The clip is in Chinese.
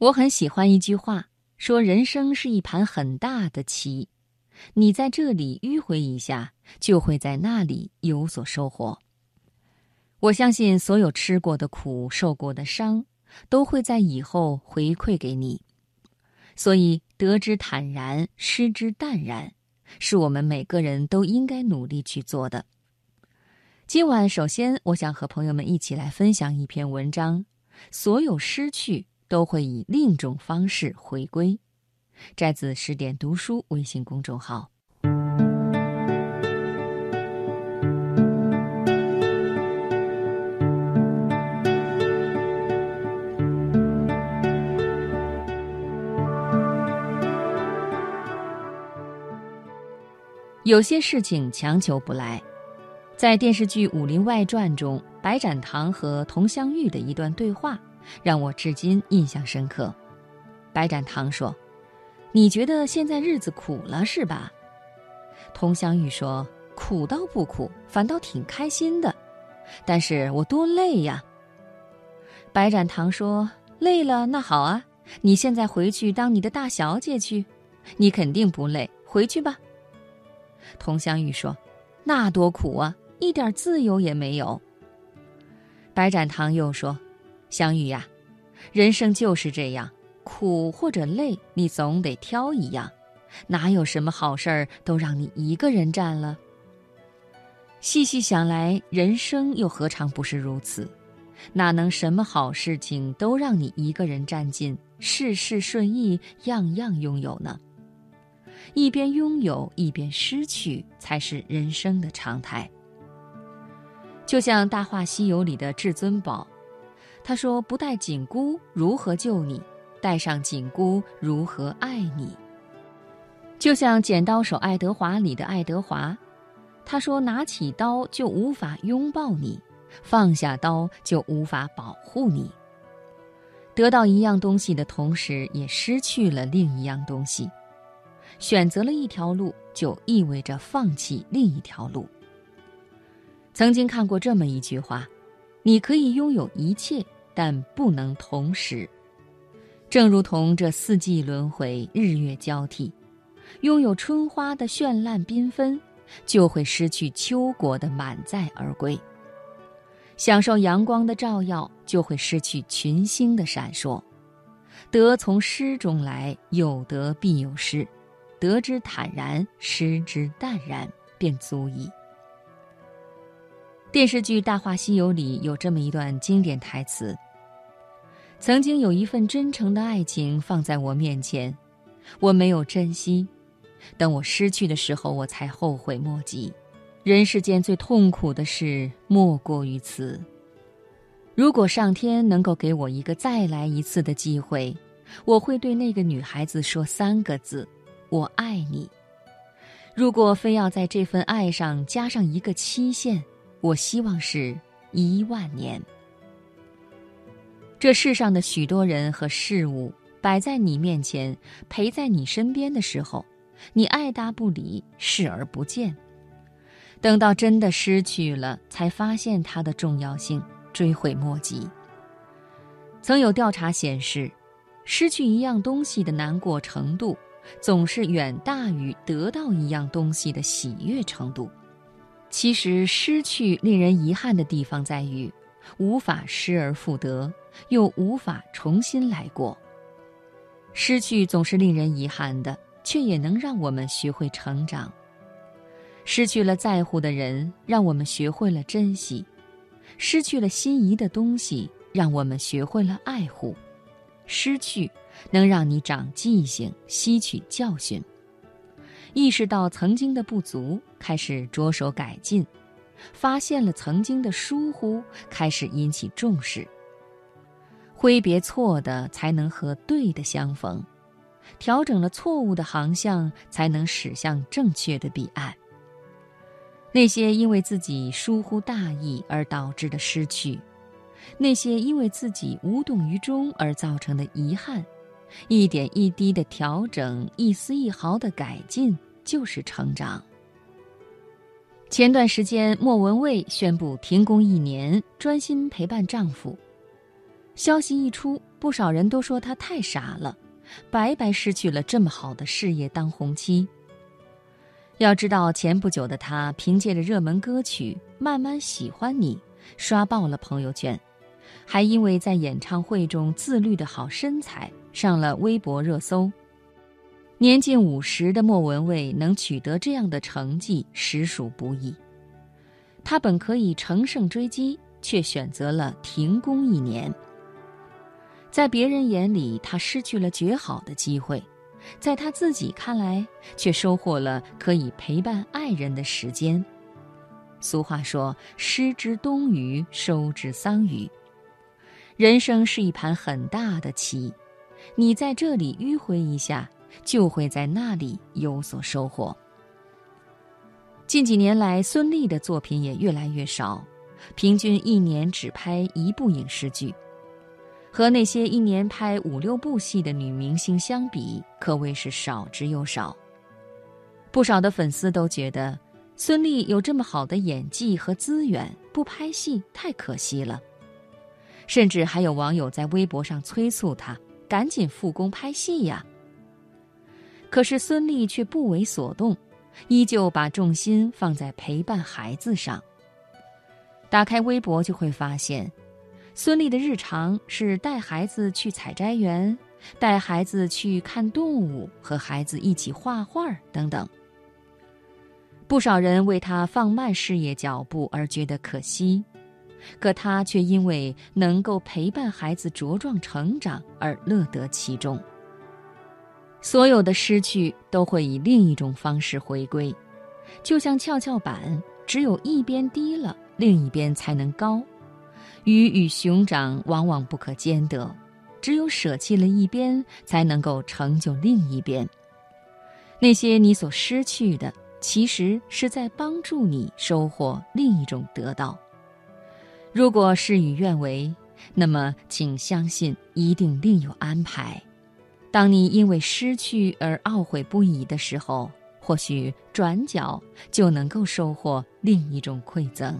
我很喜欢一句话，说人生是一盘很大的棋，你在这里迂回一下，就会在那里有所收获。我相信所有吃过的苦、受过的伤，都会在以后回馈给你。所以得之坦然，失之淡然，是我们每个人都应该努力去做的。今晚，首先我想和朋友们一起来分享一篇文章：所有失去都会以另一种方式回归。摘自十点读书微信公众号。有些事情强求不来。在电视剧《武林外传》中，白展堂和佟湘玉的一段对话，让我至今印象深刻。白展堂说：“你觉得现在日子苦了是吧？”佟湘玉说：“苦倒不苦，反倒挺开心的。但是我多累呀。”白展堂说：“累了那好啊，你现在回去当你的大小姐去，你肯定不累，回去吧。”佟湘玉说：“那多苦啊！”一点自由也没有。白展堂又说：“湘玉呀，人生就是这样，苦或者累，你总得挑一样，哪有什么好事儿都让你一个人占了？细细想来，人生又何尝不是如此？哪能什么好事情都让你一个人占尽，事事顺意，样样拥有呢？一边拥有，一边失去，才是人生的常态。”就像《大话西游》里的至尊宝，他说：“不带紧箍如何救你？带上紧箍如何爱你？”就像《剪刀手爱德华》里的爱德华，他说：“拿起刀就无法拥抱你，放下刀就无法保护你。得到一样东西的同时，也失去了另一样东西。选择了一条路，就意味着放弃另一条路。”曾经看过这么一句话：“你可以拥有一切，但不能同时。”正如同这四季轮回、日月交替，拥有春花的绚烂缤纷，就会失去秋果的满载而归；享受阳光的照耀，就会失去群星的闪烁。得从失中来，有得必有失，得之坦然，失之淡然，便足矣。电视剧《大话西游》里有这么一段经典台词：“曾经有一份真诚的爱情放在我面前，我没有珍惜，等我失去的时候，我才后悔莫及。人世间最痛苦的事莫过于此。如果上天能够给我一个再来一次的机会，我会对那个女孩子说三个字：我爱你。如果非要在这份爱上加上一个期限。”我希望是一万年。这世上的许多人和事物摆在你面前，陪在你身边的时候，你爱答不理，视而不见。等到真的失去了，才发现它的重要性，追悔莫及。曾有调查显示，失去一样东西的难过程度，总是远大于得到一样东西的喜悦程度。其实，失去令人遗憾的地方在于，无法失而复得，又无法重新来过。失去总是令人遗憾的，却也能让我们学会成长。失去了在乎的人，让我们学会了珍惜；失去了心仪的东西，让我们学会了爱护。失去能让你长记性，吸取教训。意识到曾经的不足，开始着手改进；发现了曾经的疏忽，开始引起重视。挥别错的，才能和对的相逢；调整了错误的航向，才能驶向正确的彼岸。那些因为自己疏忽大意而导致的失去，那些因为自己无动于衷而造成的遗憾。一点一滴的调整，一丝一毫的改进，就是成长。前段时间，莫文蔚宣布停工一年，专心陪伴丈夫。消息一出，不少人都说她太傻了，白白失去了这么好的事业当红妻。要知道，前不久的她凭借着热门歌曲《慢慢喜欢你》，刷爆了朋友圈，还因为在演唱会中自律的好身材上了微博热搜。年近五十的莫文蔚能取得这样的成绩，实属不易。他本可以乘胜追击，却选择了停工一年。在别人眼里，他失去了绝好的机会。在他自己看来，却收获了可以陪伴爱人的时间。俗话说：“失之东隅，收之桑榆。”人生是一盘很大的棋，你在这里迂回一下，就会在那里有所收获。近几年来，孙俪的作品也越来越少，平均一年只拍一部影视剧。和那些一年拍五六部戏的女明星相比，可谓是少之又少。不少的粉丝都觉得，孙俪有这么好的演技和资源，不拍戏太可惜了。甚至还有网友在微博上催促她赶紧复工拍戏呀。可是孙俪却不为所动，依旧把重心放在陪伴孩子上。打开微博就会发现。孙俪的日常是带孩子去采摘园，带孩子去看动物，和孩子一起画画等等。不少人为她放慢事业脚步而觉得可惜，可他却因为能够陪伴孩子茁壮成长而乐得其中。所有的失去都会以另一种方式回归，就像跷跷板，只有一边低了，另一边才能高。鱼与熊掌往往不可兼得，只有舍弃了一边，才能够成就另一边。那些你所失去的，其实是在帮助你收获另一种得到。如果事与愿违，那么请相信一定另有安排。当你因为失去而懊悔不已的时候，或许转角就能够收获另一种馈赠。